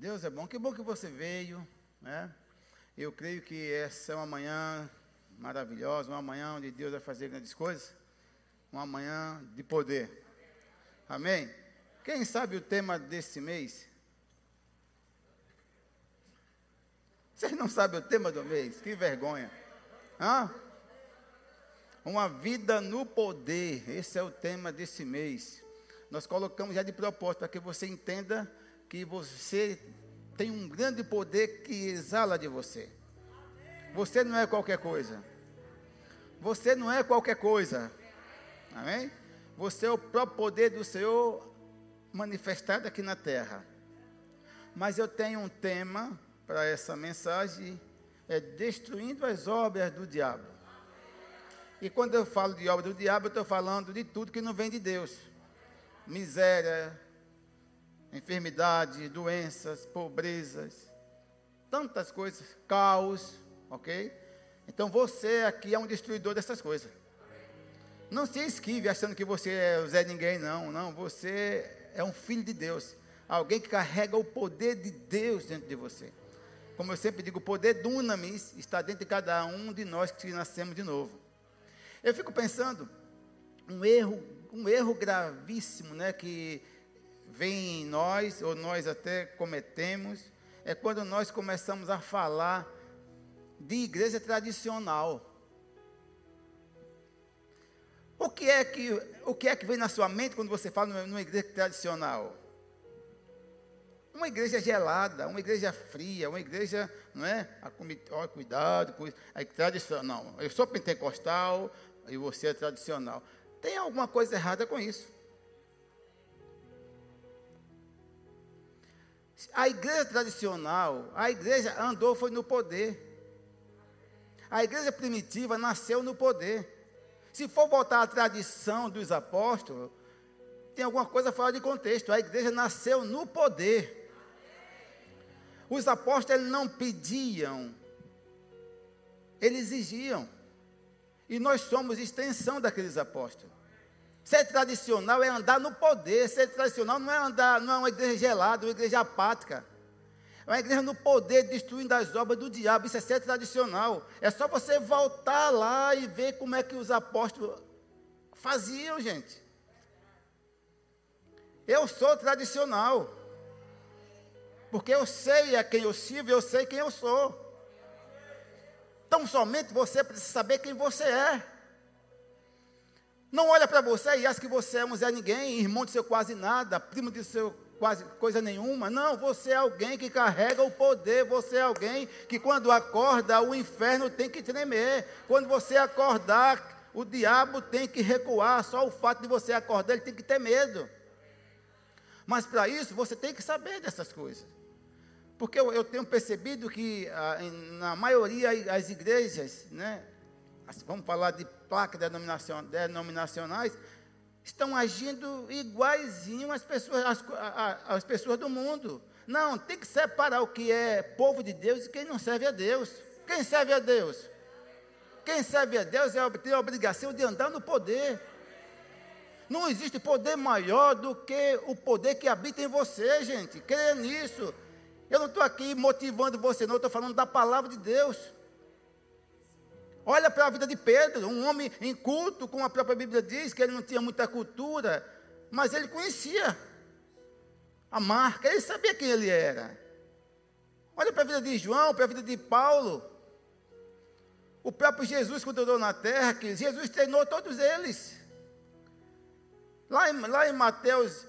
Deus é bom, que bom que você veio, né? Eu creio que essa é uma manhã maravilhosa, uma manhã onde Deus vai fazer grandes coisas, uma manhã de poder. Amém? Quem sabe o tema desse mês? Vocês não sabem o tema do mês? Que vergonha. Hã? Uma vida no poder. Esse é o tema desse mês. Nós colocamos já de propósito para que você entenda que você tem um grande poder que exala de você. Você não é qualquer coisa. Você não é qualquer coisa. Amém? Você é o próprio poder do Senhor manifestado aqui na terra. Mas eu tenho um tema para essa mensagem é destruindo as obras do diabo. E quando eu falo de obra do diabo, eu estou falando de tudo que não vem de Deus. Miséria, enfermidade, doenças, pobrezas, tantas coisas, caos, ok? Então você aqui é um destruidor dessas coisas. Não se esquive achando que você é o Zé Ninguém, não. Não, você é um filho de Deus. Alguém que carrega o poder de Deus dentro de você. Como eu sempre digo, o poder do Unamis está dentro de cada um de nós que nascemos de novo. Eu fico pensando, um erro, um erro gravíssimo, né, que vem em nós, ou nós até cometemos, é quando nós começamos a falar de igreja tradicional. O que é que, o que, é que vem na sua mente quando você fala numa igreja tradicional? Uma igreja gelada, uma igreja fria, uma igreja, não é? Ó, cuidado com isso. Aí, tradicional. Não, eu sou pentecostal e você é tradicional. Tem alguma coisa errada com isso. A igreja tradicional, a igreja andou foi no poder. A igreja primitiva nasceu no poder. Se for voltar à tradição dos apóstolos, tem alguma coisa fora de contexto. A igreja nasceu no poder. Os apóstolos não pediam, eles exigiam. E nós somos extensão daqueles apóstolos. Ser tradicional é andar no poder. Ser tradicional não é andar, não é uma igreja gelada, uma igreja apática. É uma igreja no poder, destruindo as obras do diabo. Isso é ser tradicional. É só você voltar lá e ver como é que os apóstolos faziam, gente. Eu sou tradicional. Porque eu sei a quem eu sirvo, eu sei quem eu sou. Então somente você precisa saber quem você é. Não olha para você e acha que você é um Zé Ninguém, irmão de seu quase nada, primo de seu quase coisa nenhuma. Não, você é alguém que carrega o poder, você é alguém que quando acorda, o inferno tem que tremer. Quando você acordar, o diabo tem que recuar. Só o fato de você acordar, ele tem que ter medo. Mas para isso, você tem que saber dessas coisas. Porque eu, eu tenho percebido que ah, em, na maioria as igrejas, né, vamos falar de placas denominacion, denominacionais, estão agindo iguaizinho às pessoas, pessoas do mundo. Não, tem que separar o que é povo de Deus e quem não serve a Deus. Quem serve a Deus? Quem serve a Deus é, tem a obrigação de andar no poder. Não existe poder maior do que o poder que habita em você, gente. Creia nisso. Eu não estou aqui motivando você, não, eu estou falando da palavra de Deus. Olha para a vida de Pedro, um homem inculto, como a própria Bíblia diz, que ele não tinha muita cultura, mas ele conhecia a marca, ele sabia quem ele era. Olha para a vida de João, para a vida de Paulo. O próprio Jesus, quando andou na terra, que Jesus treinou todos eles. Lá em, lá em Mateus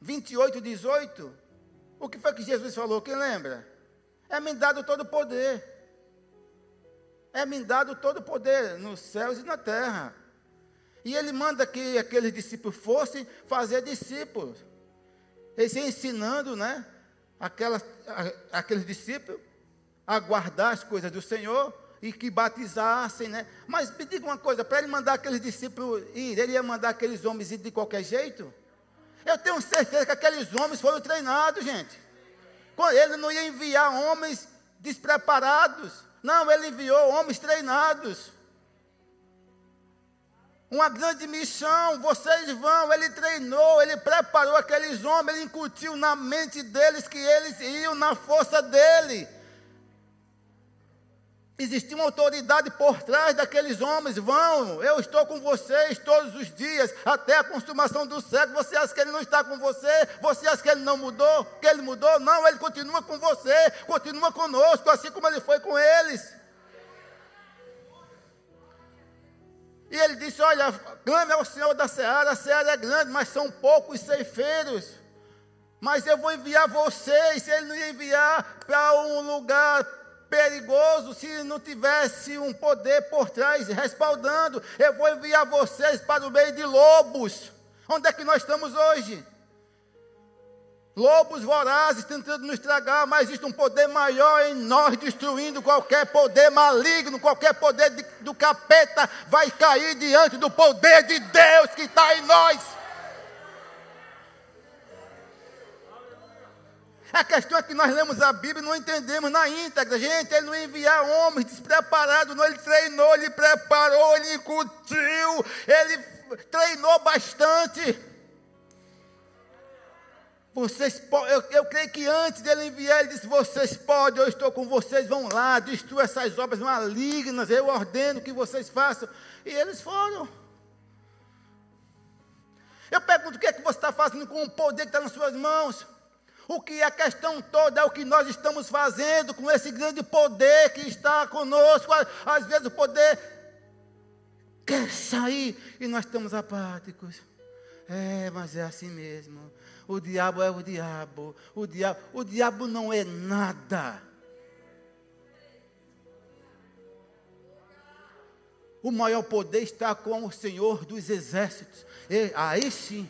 28, 18, o que foi que Jesus falou? Quem lembra? É-me dado todo o poder. É-me dado todo o poder nos céus e na terra. E ele manda que aqueles discípulos fossem fazer discípulos. Eles ensinando, né? Aquelas, aqueles discípulos a guardar as coisas do Senhor e que batizassem, né? Mas me diga uma coisa, para ele mandar aqueles discípulos ir, ele ia mandar aqueles homens ir de qualquer jeito? Eu tenho certeza que aqueles homens foram treinados, gente. Ele não ia enviar homens despreparados. Não, ele enviou homens treinados. uma grande missão, vocês vão. Ele treinou, ele preparou aqueles homens, ele incutiu na mente deles que eles iam na força dele. Existia uma autoridade por trás daqueles homens. Vão, eu estou com vocês todos os dias, até a consumação do século. Você acha que ele não está com você? Você acha que ele não mudou? Que ele mudou? Não, ele continua com você, continua conosco, assim como ele foi com eles. E ele disse: Olha, clame ao Senhor da seara, a seara é grande, mas são poucos ceifeiros. Mas eu vou enviar vocês, ele não enviar para um lugar perigoso, se não tivesse um poder por trás respaldando, eu vou enviar vocês para o meio de lobos. Onde é que nós estamos hoje? Lobos vorazes tentando nos estragar, mas existe um poder maior em nós, destruindo qualquer poder maligno, qualquer poder de, do capeta vai cair diante do poder de Deus que está em nós. A questão é que nós lemos a Bíblia e não entendemos na íntegra. Gente, ele não envia homens despreparados, não, ele treinou, ele preparou, ele incutiu, ele treinou bastante. Vocês eu, eu creio que antes dele enviar, ele disse: Vocês podem, eu estou com vocês, vão lá, destrua essas obras malignas, eu ordeno que vocês façam. E eles foram. Eu pergunto: o que é que você está fazendo com o poder que está nas suas mãos? O que a questão toda é o que nós estamos fazendo com esse grande poder que está conosco. Às vezes o poder quer sair e nós estamos apáticos. É, mas é assim mesmo o diabo é o diabo, o diabo, o diabo não é nada. O maior poder está com o Senhor dos exércitos. E, aí sim.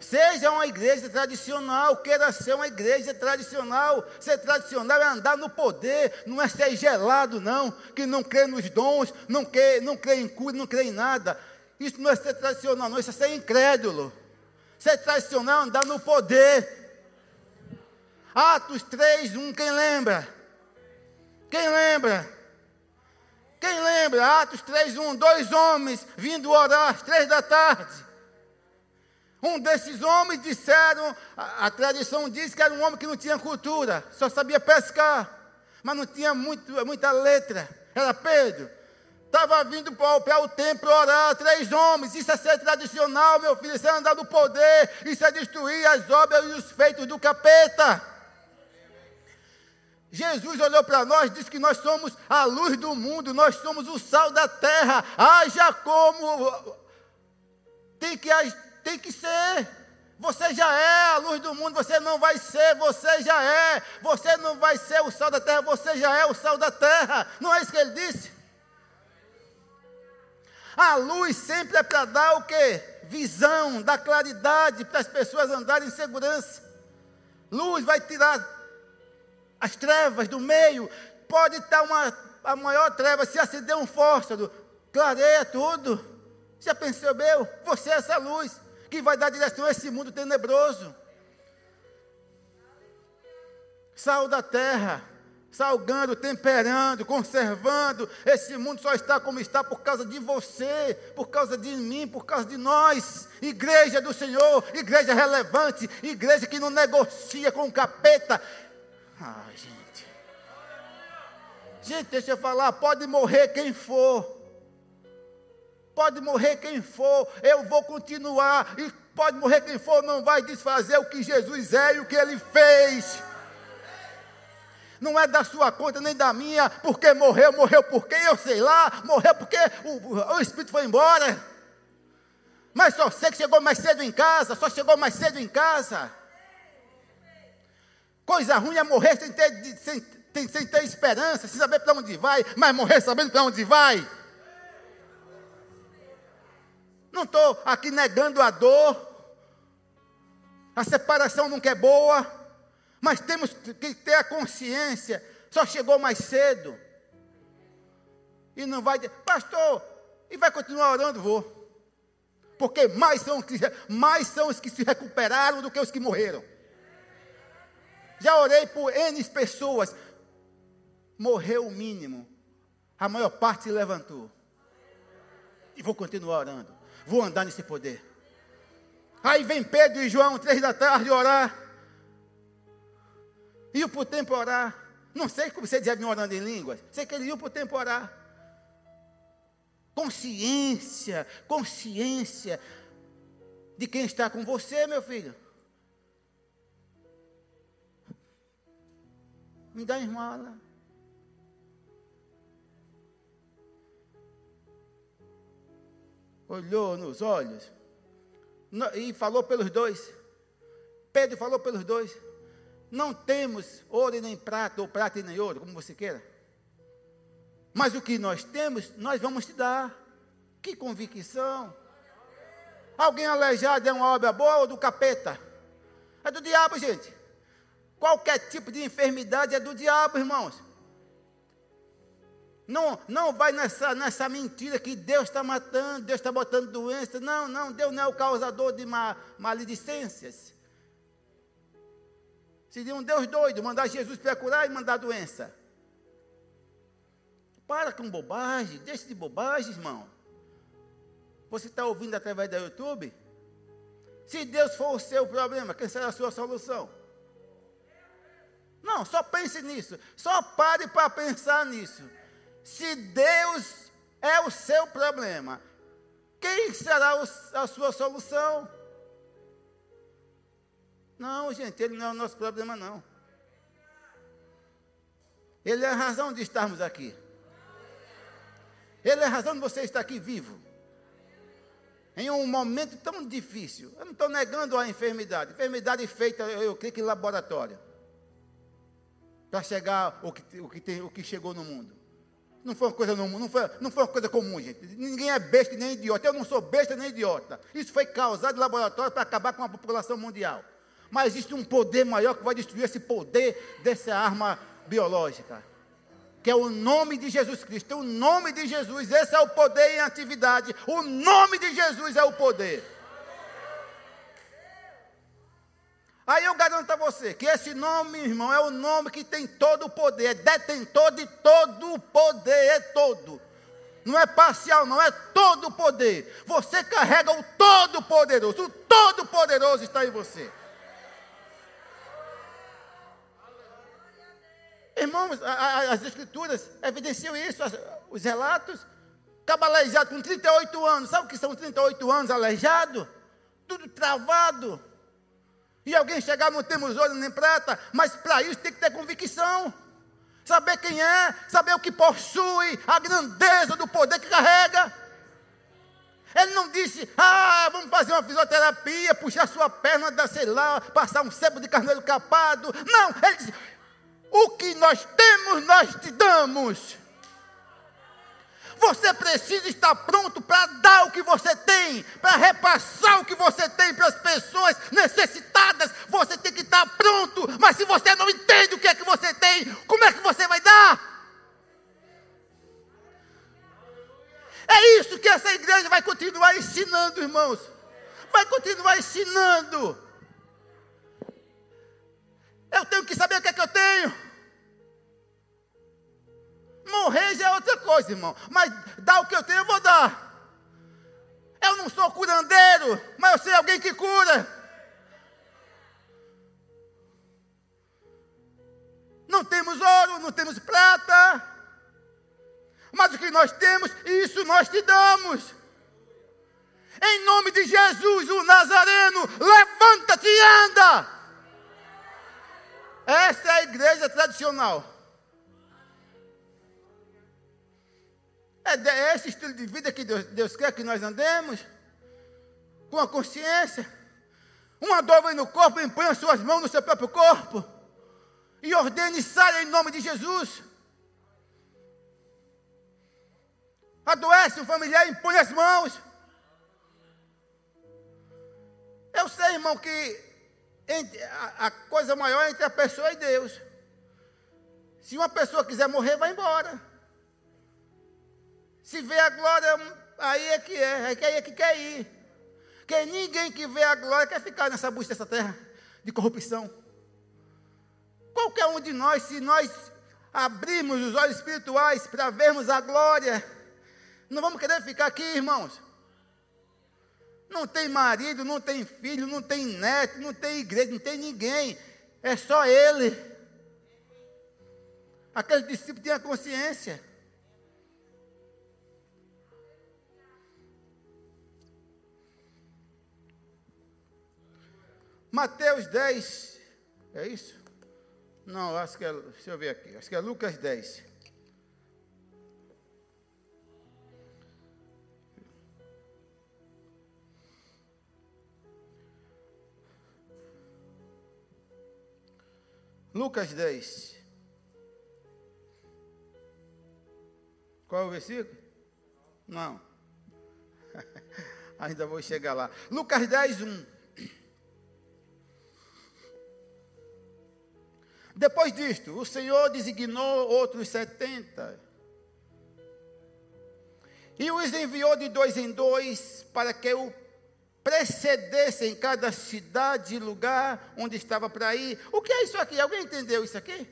Seja uma igreja tradicional, queira ser uma igreja tradicional. Ser tradicional é andar no poder, não é ser gelado, não, que não crê nos dons, não crê, não crê em cura, não crê em nada. Isso não é ser tradicional, não, isso é ser incrédulo. Ser tradicional andar no poder. Atos 3, 1, quem lembra? Quem lembra? Quem lembra? Atos 3, 1, dois homens vindo orar às três da tarde. Um desses homens disseram, a, a, tradição diz que era um homem que não tinha cultura, só sabia pescar, mas não tinha muito, muita letra. Era Pedro. Estava vindo para o templo orar, três homens. Isso é ser tradicional, meu filho. Isso é andar no poder. Isso é destruir as obras e os feitos do capeta. Jesus olhou para nós, disse que nós somos a luz do mundo, nós somos o sal da terra. Haja como tem que, tem que ser. Você já é a luz do mundo, você não vai ser, você já é. Você não vai ser o sal da terra, você já é o sal da terra. Não é isso que ele disse? A luz sempre é para dar o quê? Visão, dar claridade para as pessoas andarem em segurança. Luz vai tirar as trevas do meio. Pode estar uma, a maior treva, se acender um fósforo, clareia tudo. Já meu? Você é essa luz que vai dar direção a esse mundo tenebroso. Sal da terra salgando, temperando, conservando. Esse mundo só está como está por causa de você, por causa de mim, por causa de nós. Igreja do Senhor, igreja relevante, igreja que não negocia com o capeta. Ai, gente. Gente, deixa eu falar, pode morrer quem for. Pode morrer quem for, eu vou continuar. E pode morrer quem for, não vai desfazer o que Jesus é e o que ele fez não é da sua conta nem da minha, porque morreu, morreu porque eu sei lá, morreu porque o, o Espírito foi embora. Mas só sei que chegou mais cedo em casa, só chegou mais cedo em casa. Coisa ruim é morrer sem ter, sem, sem, sem ter esperança, sem saber para onde vai, mas morrer sabendo para onde vai. Não estou aqui negando a dor. A separação nunca é boa. Mas temos que ter a consciência, só chegou mais cedo. E não vai dizer, pastor, e vai continuar orando? Vou. Porque mais são, mais são os que se recuperaram do que os que morreram. Já orei por N pessoas. Morreu o mínimo. A maior parte se levantou. E vou continuar orando. Vou andar nesse poder. Aí vem Pedro e João, três da tarde, orar. Para o tempo orar. Não sei como você dizia orando em línguas. Sei que eles iam para o tempo orar. Consciência, consciência de quem está com você, meu filho. Me dá esmola. Olhou nos olhos e falou pelos dois. Pedro falou pelos dois. Não temos ouro nem prata, ou prata e nem ouro, como você queira. Mas o que nós temos, nós vamos te dar. Que convicção. Alguém aleijado é uma obra boa ou do capeta? É do diabo, gente. Qualquer tipo de enfermidade é do diabo, irmãos. Não, não vai nessa, nessa mentira que Deus está matando, Deus está botando doença. Não, não, Deus não é o causador de ma, maledicências. Seria um Deus doido mandar Jesus para curar e mandar doença. Para com bobagem, deixe de bobagem, irmão. Você está ouvindo através da YouTube? Se Deus for o seu problema, quem será a sua solução? Não, só pense nisso. Só pare para pensar nisso. Se Deus é o seu problema, quem será a sua solução? Não, gente, ele não é o nosso problema, não. Ele é a razão de estarmos aqui. Ele é a razão de você estar aqui vivo. Em um momento tão difícil. Eu não estou negando a enfermidade. Enfermidade feita, eu creio que em laboratório. Para chegar o que, o, que tem, o que chegou no mundo. Não foi uma coisa não foi, não foi uma coisa comum, gente. Ninguém é besta nem idiota. Eu não sou besta nem idiota. Isso foi causado em laboratório para acabar com a população mundial. Mas existe um poder maior que vai destruir esse poder dessa arma biológica. Que é o nome de Jesus Cristo. O nome de Jesus, esse é o poder em atividade. O nome de Jesus é o poder. Aí eu garanto a você que esse nome, irmão, é o nome que tem todo o poder, é detentor de todo o poder, é todo. Não é parcial, não é todo o poder. Você carrega o todo-poderoso, o todo-poderoso está em você. Irmãos, as escrituras evidenciam isso, os relatos. Estava aleijado com 38 anos. Sabe o que são 38 anos aleijado? Tudo travado. E alguém chegar, não temos ouro nem prata, mas para isso tem que ter convicção. Saber quem é, saber o que possui, a grandeza do poder que carrega. Ele não disse, ah, vamos fazer uma fisioterapia, puxar sua perna, dar, sei lá, passar um sebo de carneiro capado. Não, ele disse, o que nós temos, nós te damos. Você precisa estar pronto para dar o que você tem, para repassar o que você tem para as pessoas necessitadas. Você tem que estar pronto, mas se você não entende o que é que você tem, como é que você vai dar? É isso que essa igreja vai continuar ensinando, irmãos. Vai continuar ensinando. Eu tenho que saber o que é que eu tenho. Morrer já é outra coisa, irmão. Mas dar o que eu tenho, eu vou dar. Eu não sou curandeiro, mas eu sei alguém que cura. Não temos ouro, não temos prata. Mas o que nós temos, isso nós te damos. Em nome de Jesus, o Nazareno, levanta-te e anda. Essa é a igreja tradicional. É, é esse estilo de vida que Deus, Deus quer que nós andemos, com a consciência. Uma dor vem no corpo, as suas mãos no seu próprio corpo e ordene saia em nome de Jesus. Adoece um familiar, impõe as mãos. Eu sei, irmão, que a coisa maior é entre a pessoa e Deus. Se uma pessoa quiser morrer, vai embora. Se vê a glória, aí é que é, aí é que quer ir. Porque ninguém que vê a glória quer ficar nessa busca dessa terra de corrupção. Qualquer um de nós, se nós abrirmos os olhos espirituais para vermos a glória Não vamos querer ficar aqui, irmãos. Não tem marido, não tem filho, não tem neto, não tem igreja, não tem ninguém. É só ele. Aquele discípulo tinha consciência. Mateus 10, é isso? Não, acho que é, deixa eu ver aqui, acho que é Lucas 10. Lucas 10. Qual é o versículo? Não. Ainda vou chegar lá. Lucas 10, 1. Depois disto, o Senhor designou outros setenta e os enviou de dois em dois para que o precedesse em cada cidade e lugar onde estava para ir. O que é isso aqui? Alguém entendeu isso aqui?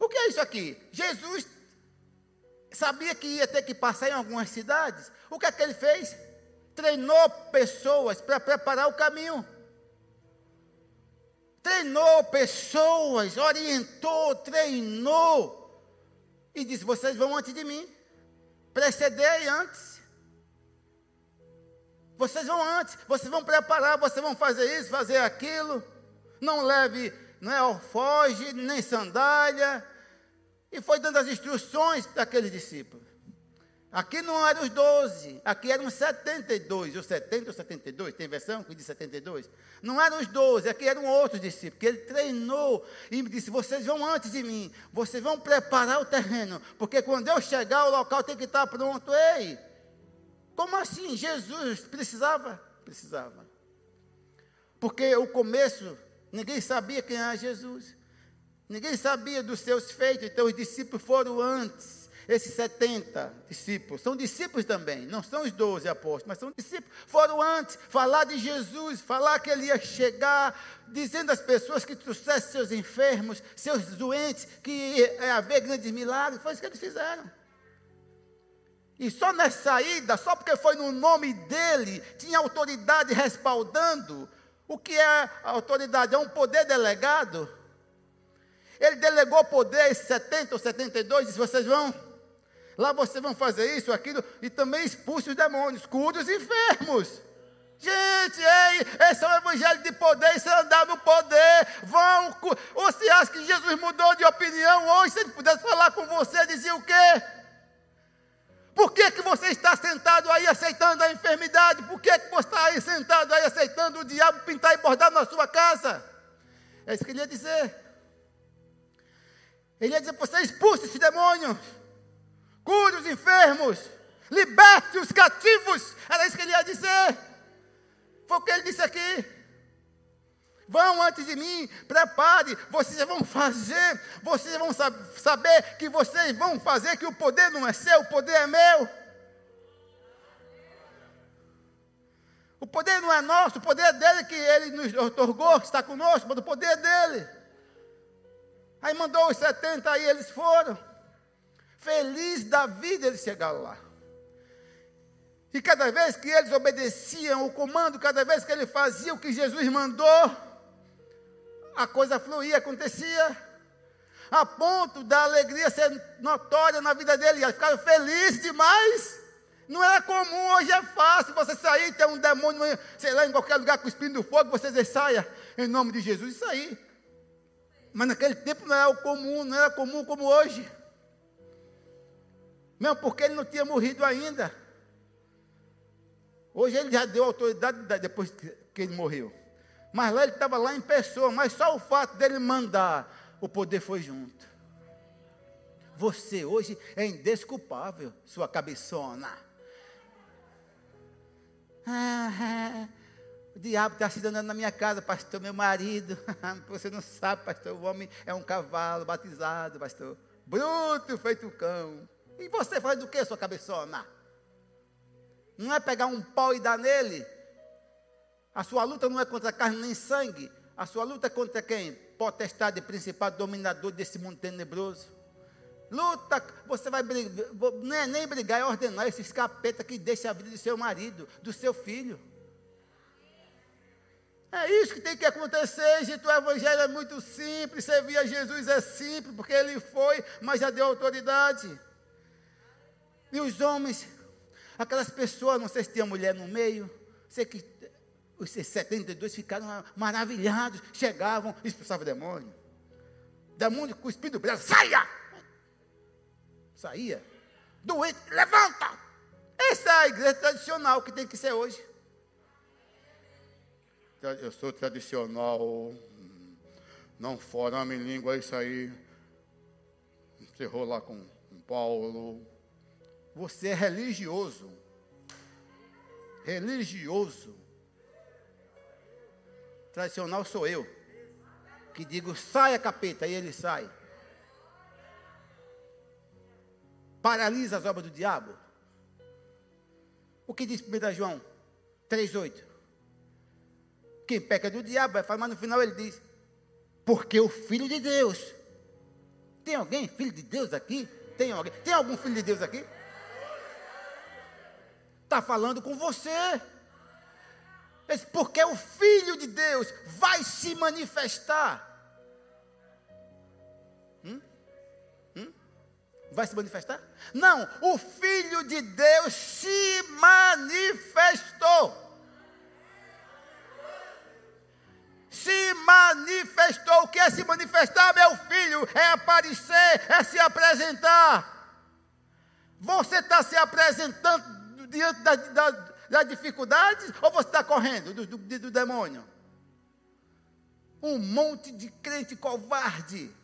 O que é isso aqui? Jesus sabia que ia ter que passar em algumas cidades. O que é que ele fez? Treinou pessoas para preparar o caminho. Treinou pessoas, orientou, treinou. E disse: Vocês vão antes de mim. Precedei antes. Vocês vão antes, vocês vão preparar, vocês vão fazer isso, fazer aquilo. Não leve, não é alfoge, nem sandália. E foi dando as instruções para aqueles discípulos. Aqui não eram os 12, aqui eram 72, ou 70 ou 72, tem versão que diz 72. Não eram os 12, aqui eram outros discípulos, que ele treinou e me disse: vocês vão antes de mim, vocês vão preparar o terreno, porque quando eu chegar, o local tem que estar pronto. Ei, como assim? Jesus precisava? Precisava. Porque o começo, ninguém sabia quem era Jesus. Ninguém sabia dos seus feitos, então os discípulos foram antes. Esses 70 discípulos, são discípulos também, não são os 12 apóstolos, mas são discípulos. Foram antes falar de Jesus, falar que ele ia chegar, dizendo às pessoas que trouxesse seus enfermos, seus doentes, que ia haver grandes milagres. Foi isso que eles fizeram. E só na saída, só porque foi no nome dele, tinha autoridade respaldando. O que é a autoridade? É um poder delegado. Ele delegou poder a 70 ou 72, disse: vocês vão, lá vocês vão fazer isso, aquilo, e também expulse os demônios, cure os enfermos. Gente, ei, esse é o evangelho de poder, isso é andar no poder. Vão, ou acha que Jesus mudou de opinião hoje, se ele pudesse falar com você, dizia o quê? Por que, que você está sentado aí aceitando a enfermidade? Por que, que você está aí sentado aí aceitando o diabo pintar e bordar na sua casa? É isso que ele ia dizer. Ele ia dizer: você expulse esse demônio, cure os enfermos, liberte os cativos. Era isso que ele ia dizer. Foi o que ele disse aqui. Vão antes de mim, prepare, vocês vão fazer, vocês vão sab saber que vocês vão fazer, que o poder não é seu, o poder é meu. O poder não é nosso, o poder é dele que ele nos otorgou, que está conosco, mas o poder é dele. Aí mandou os 70 aí, eles foram. Feliz da vida eles chegaram lá. E cada vez que eles obedeciam o comando, cada vez que ele fazia o que Jesus mandou, a coisa fluía, acontecia, a ponto da alegria ser notória na vida dele, eles ficaram felizes demais. Não era comum, hoje é fácil você sair e ter um demônio, sei lá, em qualquer lugar cuspindo fogo, você dizer, saia, em nome de Jesus, isso aí. Mas naquele tempo não era comum, não era comum como hoje. Mesmo porque ele não tinha morrido ainda. Hoje ele já deu autoridade depois que ele morreu. Mas lá ele estava lá em pessoa, mas só o fato dele mandar, o poder foi junto. Você hoje é indesculpável, sua cabeçona. Ah, o diabo está se dando na minha casa, pastor, meu marido. Você não sabe, pastor, o homem é um cavalo batizado, pastor. Bruto, feito cão. E você faz do que, sua cabeçona? Não é pegar um pau e dar nele? A sua luta não é contra carne nem sangue. A sua luta é contra quem? Potestade, principal, dominador desse mundo tenebroso. Luta, você vai brigar, é nem brigar, é ordenar esses capeta que deixa a vida do seu marido, do seu filho. É isso que tem que acontecer, gente. O evangelho é muito simples. Servir a Jesus é simples, porque ele foi, mas já deu autoridade. E os homens, aquelas pessoas, não sei se tinha mulher no meio, sei que os 72 ficaram maravilhados, chegavam, expulsavam o demônio. Demônio com o branco, saia! Saía. Doente, levanta! Essa é a igreja tradicional que tem que ser hoje. Eu sou tradicional, não forama em língua, isso aí. Encerrou lá com Paulo. Você é religioso. Religioso. Tradicional sou eu. Que digo, saia capeta, e ele sai. paralisa as obras do diabo. O que diz 1 João 3,8? Quem peca do diabo mas no final ele diz: Porque o Filho de Deus. Tem alguém, filho de Deus aqui? Tem alguém? Tem algum filho de Deus aqui? Está falando com você. Porque o Filho de Deus vai se manifestar. Hum? vai se manifestar? Não, o Filho de Deus se manifestou. Se manifestou. O que é se manifestar, meu filho? É aparecer, é se apresentar. Você está se apresentando diante das da, da dificuldades ou você está correndo do, do, do demônio? Um monte de crente covarde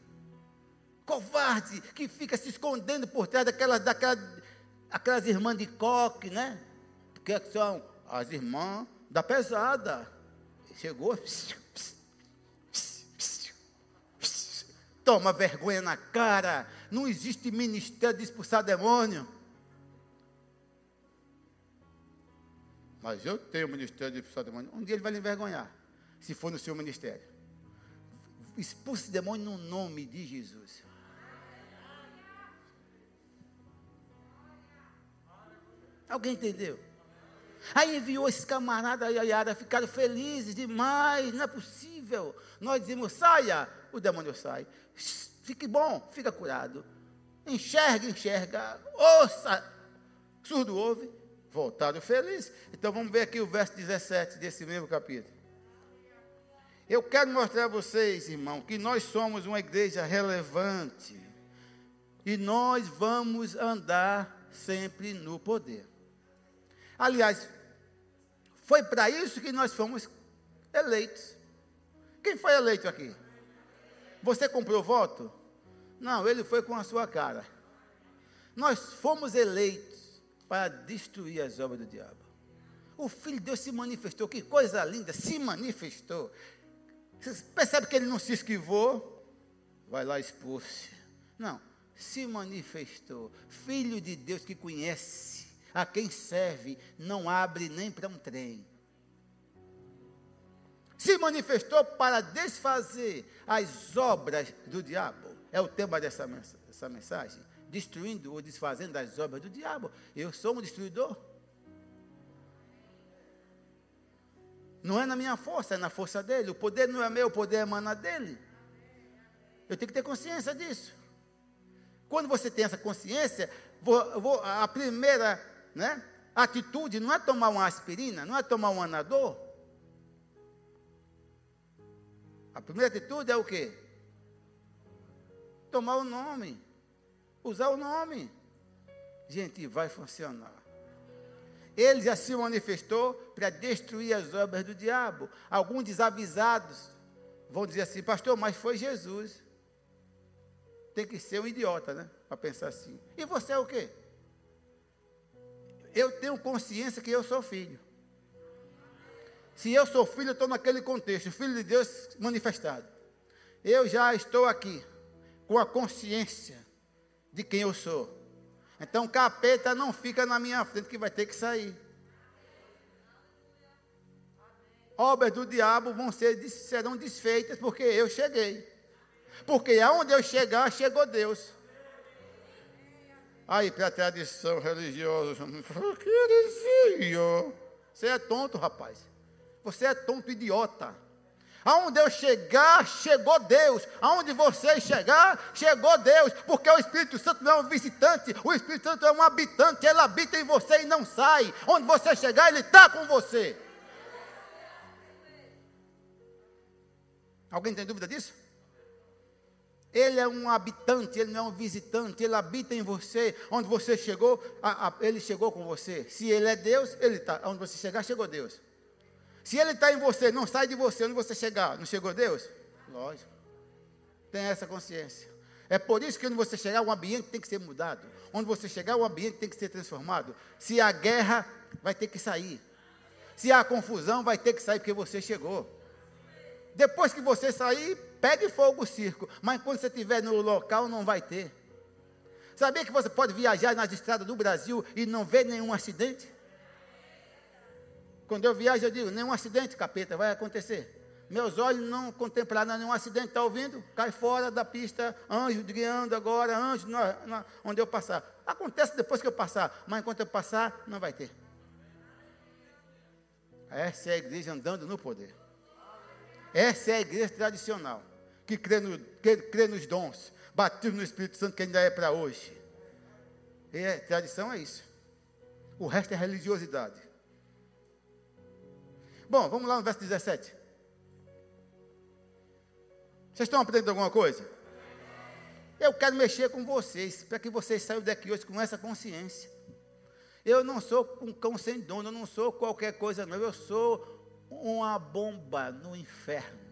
covarde que fica se escondendo por trás daquelas, daquelas, aquelas irmãs de coque, né? Que são as irmãs da pesada. Chegou. Toma vergonha na cara. Não existe ministério de expulsar demônio. Mas eu tenho ministério de expulsar demônio. Um dia ele vai lhe envergonhar. Se for no seu ministério. Expulse demônio no nome de Jesus. Alguém entendeu? Aí enviou esses camaradas aí, Yara, ficaram felizes demais, não é possível. Nós dizemos, saia, o demônio sai. Fique bom, fica curado. Enxerga, enxerga, ouça, surdo ouve, voltaram felizes. Então vamos ver aqui o verso 17 desse mesmo capítulo. Eu quero mostrar a vocês, irmão, que nós somos uma igreja relevante. E nós vamos andar sempre no poder. Aliás, foi para isso que nós fomos eleitos. Quem foi eleito aqui? Você comprou voto? Não, ele foi com a sua cara. Nós fomos eleitos para destruir as obras do diabo. O Filho de Deus se manifestou, que coisa linda, se manifestou. Você percebe que ele não se esquivou? Vai lá expulse. Não, se manifestou. Filho de Deus que conhece a quem serve não abre nem para um trem. Se manifestou para desfazer as obras do diabo. É o tema dessa, dessa mensagem. Destruindo ou desfazendo as obras do diabo. Eu sou um destruidor. Não é na minha força, é na força dele. O poder não é meu, o poder emana dele. Eu tenho que ter consciência disso. Quando você tem essa consciência, vou, vou, a primeira né? Atitude não é tomar uma aspirina, não é tomar um anador. A primeira atitude é o quê? Tomar o nome. Usar o nome. Gente, vai funcionar. Ele já se manifestou para destruir as obras do diabo. Alguns desavisados vão dizer assim, pastor, mas foi Jesus. Tem que ser um idiota, né? Para pensar assim. E você é o quê? eu tenho consciência que eu sou filho. Se eu sou filho, eu estou naquele contexto, filho de Deus manifestado. Eu já estou aqui com a consciência de quem eu sou. Então, capeta não fica na minha frente que vai ter que sair. Obras do diabo vão ser, serão desfeitas porque eu cheguei. Porque aonde eu chegar, chegou Deus. Aí, para a tradição religiosa, que. Você é tonto, rapaz. Você é tonto, idiota. Aonde eu chegar, chegou Deus. Aonde você chegar, chegou Deus. Porque o Espírito Santo não é um visitante, o Espírito Santo é um habitante. Ele habita em você e não sai. Onde você chegar, ele está com você. Alguém tem dúvida disso? Ele é um habitante, ele não é um visitante, ele habita em você. Onde você chegou, a, a, ele chegou com você. Se ele é Deus, ele está. Onde você chegar, chegou Deus. Se ele está em você, não sai de você onde você chegar. Não chegou Deus? Lógico. Tem essa consciência. É por isso que onde você chegar, o ambiente tem que ser mudado. Onde você chegar, o ambiente tem que ser transformado. Se há guerra, vai ter que sair. Se há confusão, vai ter que sair porque você chegou. Depois que você sair, pegue fogo o circo. Mas quando você estiver no local, não vai ter. Sabia que você pode viajar nas estradas do Brasil e não ver nenhum acidente? Quando eu viajo, eu digo, nenhum acidente, capeta, vai acontecer. Meus olhos não contemplaram nenhum acidente, está ouvindo? Cai fora da pista, anjo guiando agora, anjo na, na, onde eu passar. Acontece depois que eu passar, mas enquanto eu passar, não vai ter. Essa é a igreja andando no poder. Essa é a igreja tradicional, que crê, no, que crê nos dons, batido no Espírito Santo, que ainda é para hoje. E a tradição é isso. O resto é religiosidade. Bom, vamos lá no verso 17. Vocês estão aprendendo alguma coisa? Eu quero mexer com vocês, para que vocês saiam daqui hoje com essa consciência. Eu não sou um cão sem dono, eu não sou qualquer coisa, não. Eu sou uma bomba no inferno.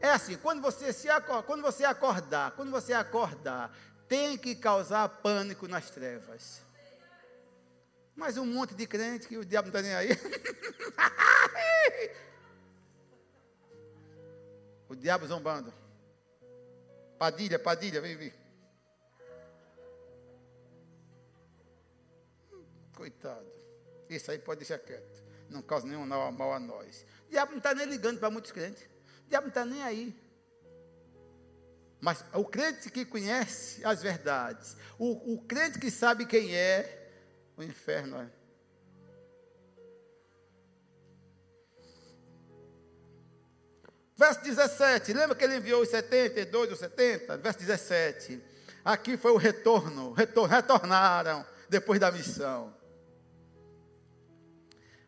É assim, quando você, se quando você acordar, quando você acordar, tem que causar pânico nas trevas. Mas um monte de crente que o diabo não está nem aí. o diabo zombando. Padilha, Padilha, vem vir. Coitado. Isso aí pode deixar quieto. Não causa nenhum mal a nós. O diabo não está nem ligando para muitos crentes. O diabo não está nem aí. Mas o crente que conhece as verdades, o, o crente que sabe quem é, o inferno é. Verso 17, lembra que ele enviou os 72 ou 70? Verso 17. Aqui foi o retorno, retor, retornaram depois da missão.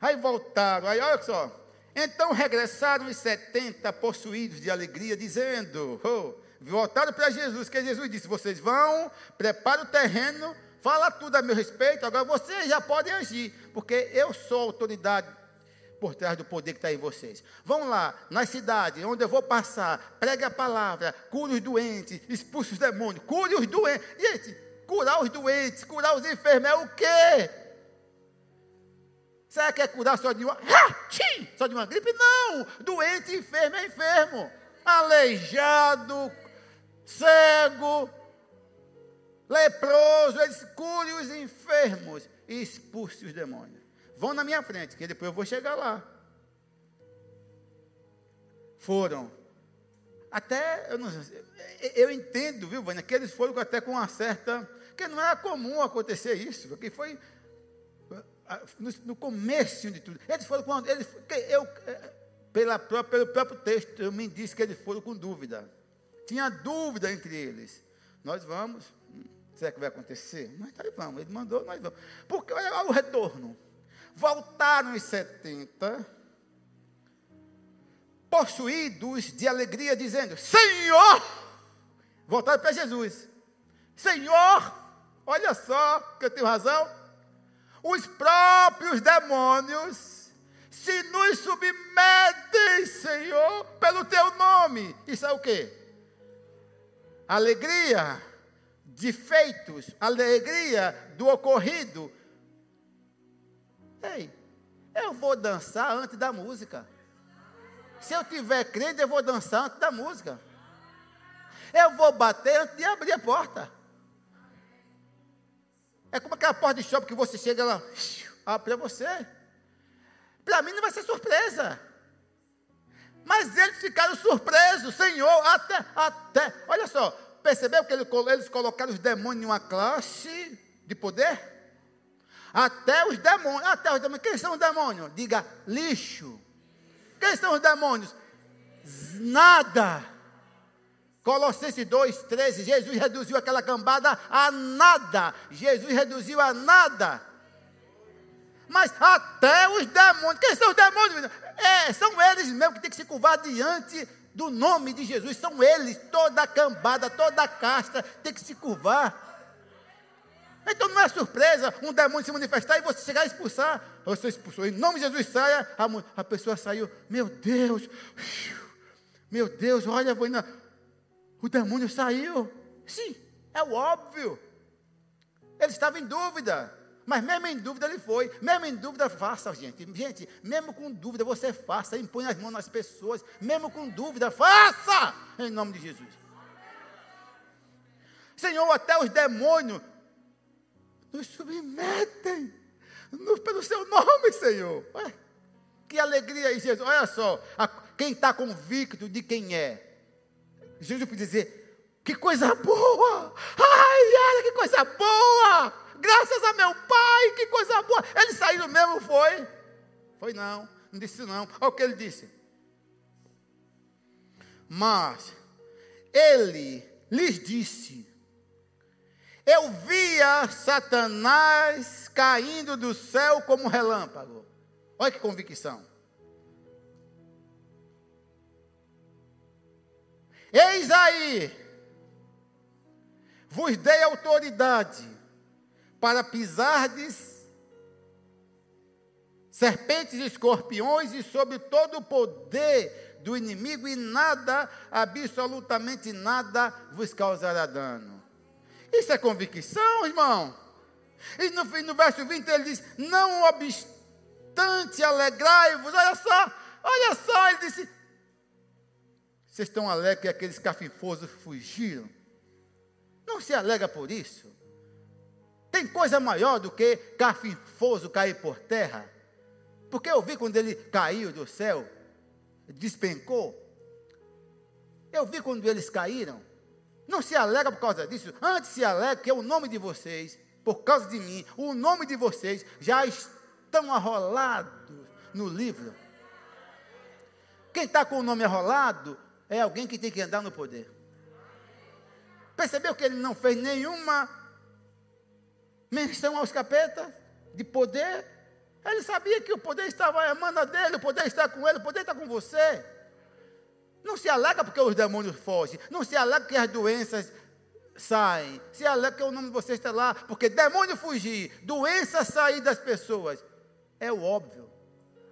Aí voltaram, aí olha só. Então regressaram os 70 possuídos de alegria, dizendo: oh, voltaram para Jesus, que Jesus disse: Vocês vão, prepara o terreno fala tudo a meu respeito, agora vocês já podem agir, porque eu sou a autoridade por trás do poder que está em vocês. Vão lá, nas cidades, onde eu vou passar, pregue a palavra, cure os doentes, expulse os demônios, cure os doentes. Gente, curar os doentes, curar os enfermos é o quê? Será que é curar só de uma, só de uma gripe? Não! Doente, enfermo é enfermo. Aleijado, cego, leproso, ele disse, cure os enfermos e expulse os demônios. Vão na minha frente, que depois eu vou chegar lá. Foram. Até, eu, não, eu entendo, viu, Vânia, que eles foram até com uma certa. que não era comum acontecer isso, porque foi no, no começo de tudo. Eles foram com. Eles, eu, é, pela própria, pelo próprio texto, eu me disse que eles foram com dúvida. Tinha dúvida entre eles. Nós vamos, Será que vai acontecer? Mas nós vamos, ele mandou, nós vamos. Porque olha o retorno. Voltaram os 70, possuídos de alegria, dizendo: Senhor! Voltaram para Jesus. Senhor, olha só que eu tenho razão. Os próprios demônios se nos submetem, Senhor, pelo teu nome. Isso é o quê? Alegria de feitos, alegria do ocorrido. Ei, eu vou dançar antes da música. Se eu tiver crente, eu vou dançar antes da música. Eu vou bater antes de abrir a porta. É como aquela porta de shopping que você chega lá, abre para você. Para mim não vai ser surpresa. Mas eles ficaram surpresos, Senhor, até, até, olha só, Percebeu que eles colocaram os demônios em uma classe de poder? Até os demônios, até os demônios. Quem são os demônios? Diga lixo. Quem são os demônios? Nada. Colossenses 2, 13. Jesus reduziu aquela cambada a nada. Jesus reduziu a nada. Mas até os demônios. Quem são os demônios? É, são eles mesmo que tem que se curvar diante do nome de Jesus. São eles, toda a cambada, toda a casta tem que se curvar. Então não é surpresa um demônio se manifestar e você chegar a expulsar. Você expulsou, em nome de Jesus saia. A, a pessoa saiu, meu Deus, meu Deus, olha, o demônio saiu. Sim, é o óbvio. Ele estava em dúvida. Mas mesmo em dúvida ele foi. Mesmo em dúvida, faça, gente. Gente, mesmo com dúvida, você faça. Impõe as mãos nas pessoas. Mesmo com dúvida, faça! Em nome de Jesus. Senhor, até os demônios nos submetem no, pelo seu nome, Senhor. Olha, que alegria aí, Jesus. Olha só, a, quem está convicto de quem é. Jesus pode dizer, que coisa boa! Ai, olha que coisa boa! Graças a meu pai, que coisa boa. Ele saiu mesmo, foi? Foi não, não disse não. Olha o que ele disse. Mas ele lhes disse: Eu via Satanás caindo do céu como relâmpago. Olha que convicção. Eis aí, vos dei autoridade para pisardes serpentes e escorpiões e sobre todo o poder do inimigo, e nada, absolutamente nada, vos causará dano. Isso é convicção, irmão. E no, no verso 20 ele diz: Não obstante, alegrai-vos. Olha só, olha só, ele disse: Vocês estão alegres que aqueles cafifosos fugiram. Não se alega por isso. Tem coisa maior do que cafifoso cair por terra? Porque eu vi quando ele caiu do céu, despencou. Eu vi quando eles caíram. Não se alega por causa disso. Antes se alega que o nome de vocês, por causa de mim, o nome de vocês já estão arrolados no livro. Quem está com o nome arrolado é alguém que tem que andar no poder. Percebeu que ele não fez nenhuma menção aos capetas de poder. Ele sabia que o poder estava emana dele, o poder está com ele, o poder está com você. Não se alega porque os demônios fogem, não se alega que as doenças saem, se alega que o nome de você está lá, porque demônio fugir, doença sair das pessoas. É o óbvio.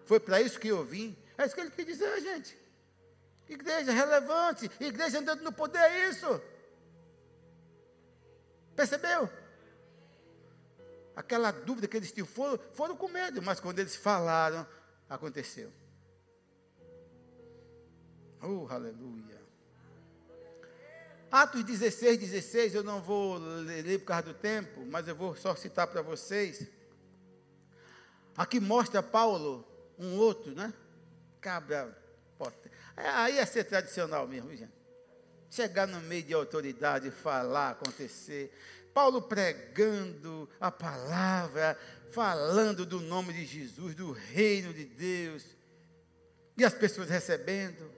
Foi para isso que eu vim. É isso que ele quis dizer, gente. Igreja relevante, igreja andando no poder, é isso. Percebeu? Aquela dúvida que eles tinham, foram, foram com medo, mas quando eles falaram, aconteceu. Oh, aleluia. Atos 16, 16, eu não vou ler por causa do tempo, mas eu vou só citar para vocês. Aqui mostra Paulo, um outro, né? Cabra. É, aí é ser tradicional mesmo, gente. Chegar no meio de autoridade, falar, acontecer. Paulo pregando a palavra, falando do nome de Jesus, do reino de Deus, e as pessoas recebendo.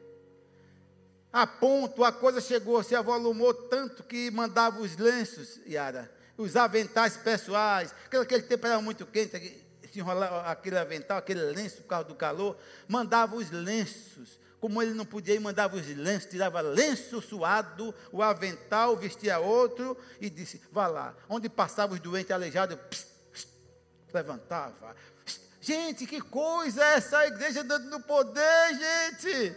A ponto, a coisa chegou, se avolumou tanto que mandava os lenços, Yara, os aventais pessoais, aquele tempo era muito quente, se enrolava aquele avental, aquele lenço por causa do calor, mandava os lenços como ele não podia ir, mandava os lenços, tirava lenço suado, o avental, vestia outro e disse: vá lá. Onde passava os doentes aleijados, pss, pss, levantava. Pss, gente, que coisa é essa igreja dando no poder, gente?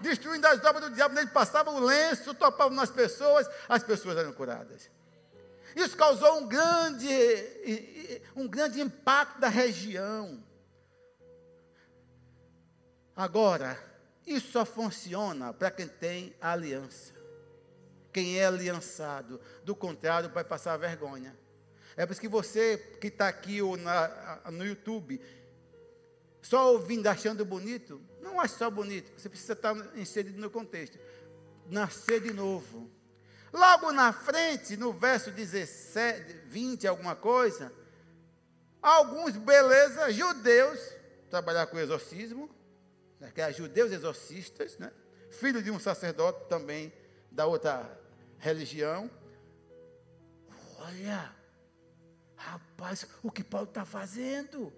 Destruindo as obras do diabo, ele passava o lenço, topava nas pessoas, as pessoas eram curadas. Isso causou um grande, um grande impacto da região. Agora, isso só funciona para quem tem aliança. Quem é aliançado. Do contrário, vai passar vergonha. É por isso que você que está aqui ou na, no YouTube, só ouvindo, achando bonito, não acha só bonito. Você precisa estar inserido no contexto. Nascer de novo. Logo na frente, no verso 17, 20, alguma coisa, alguns, beleza, judeus, trabalhar com exorcismo, né, que é judeus exorcistas, né? filho de um sacerdote também da outra religião. Olha, rapaz, o que Paulo está fazendo?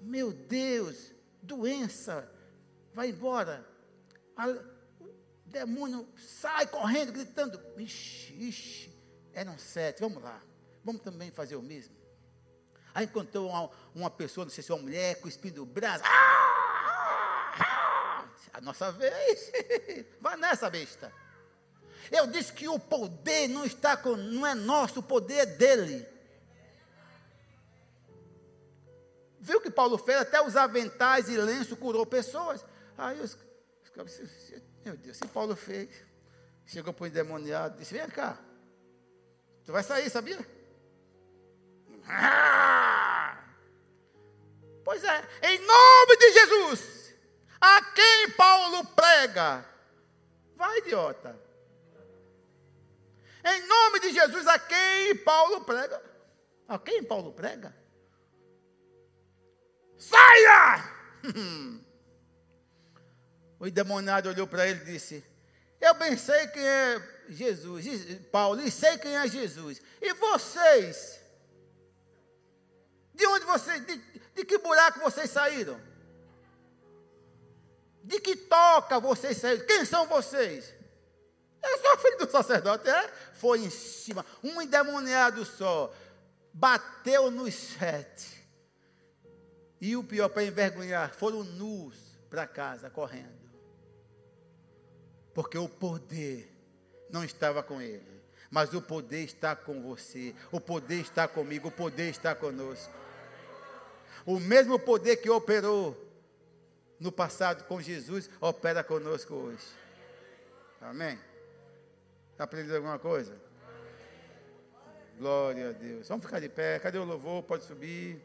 Meu Deus, doença, vai embora. O demônio sai correndo, gritando. Ixi, ixi, eram sete, vamos lá. Vamos também fazer o mesmo. Aí encontrou uma, uma pessoa, não sei se é uma mulher, com o espírito do braço. Ah, a nossa vez. Vai nessa besta. Eu disse que o poder não está com, não é nosso, o poder é dele. Viu que Paulo fez? Até os aventais e lenço curou pessoas. Aí os, os meu Deus, se Paulo fez, chegou para o endemoniado, disse: Vem cá, tu vai sair, sabia? Ah! Pois é, em nome de Jesus, a quem Paulo prega, vai idiota. Em nome de Jesus, a quem Paulo prega, a quem Paulo prega? Saia! o endemoniado olhou para ele e disse: Eu bem sei quem é Jesus, Paulo, e sei quem é Jesus. E vocês? De onde vocês, de, de que buraco vocês saíram? De que toca vocês saíram? Quem são vocês? Eu sou filho do sacerdote, é? Foi em cima, um endemoniado só, bateu nos sete. E o pior para envergonhar, foram nus para casa, correndo. Porque o poder não estava com ele, mas o poder está com você, o poder está comigo, o poder está conosco. O mesmo poder que operou no passado com Jesus, opera conosco hoje. Amém? Está aprendendo alguma coisa? Glória a Deus. Vamos ficar de pé. Cadê o louvor? Pode subir.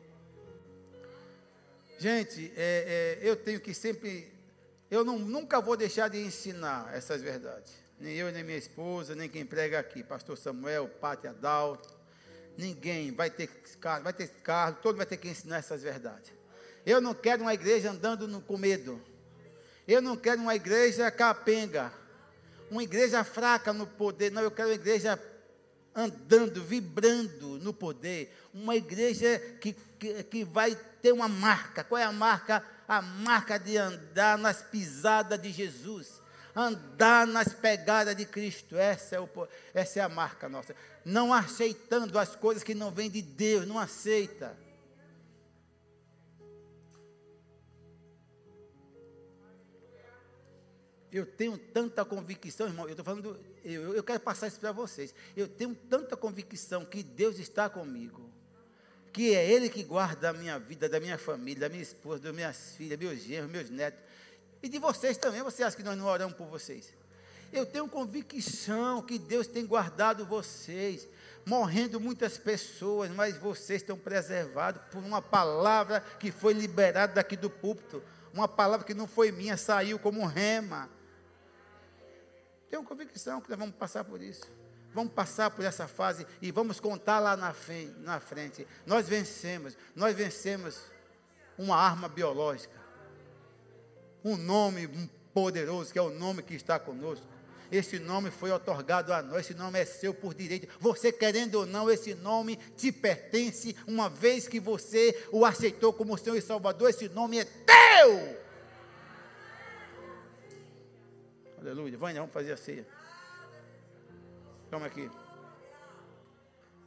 Gente, é, é, eu tenho que sempre. Eu não, nunca vou deixar de ensinar essas verdades. Nem eu, nem minha esposa, nem quem prega aqui. Pastor Samuel, Pátria Adalto ninguém vai ter carro, vai ter carro, todo vai ter que ensinar essas verdades. Eu não quero uma igreja andando no, com medo. Eu não quero uma igreja capenga. Uma igreja fraca no poder. Não, eu quero uma igreja andando, vibrando no poder. Uma igreja que, que, que vai ter uma marca. Qual é a marca? A marca de andar nas pisadas de Jesus andar nas pegadas de Cristo. Essa é, o, essa é a marca nossa. Não aceitando as coisas que não vêm de Deus, não aceita. Eu tenho tanta convicção, irmão, eu estou falando, eu, eu quero passar isso para vocês. Eu tenho tanta convicção que Deus está comigo, que é Ele que guarda a minha vida, da minha família, da minha esposa, das minhas filhas, meus genros, meus netos. E de vocês também, você acha que nós não oramos por vocês? Eu tenho convicção que Deus tem guardado vocês, morrendo muitas pessoas, mas vocês estão preservados por uma palavra que foi liberada daqui do púlpito, uma palavra que não foi minha, saiu como rema. Tenho convicção que nós vamos passar por isso. Vamos passar por essa fase e vamos contar lá na frente, na frente. Nós vencemos, nós vencemos uma arma biológica um nome poderoso, que é o nome que está conosco. Esse nome foi otorgado a nós, esse nome é seu por direito. Você querendo ou não, esse nome te pertence, uma vez que você o aceitou como Senhor e Salvador, esse nome é teu. Aleluia. Vânia, vamos fazer a ceia. Toma aqui.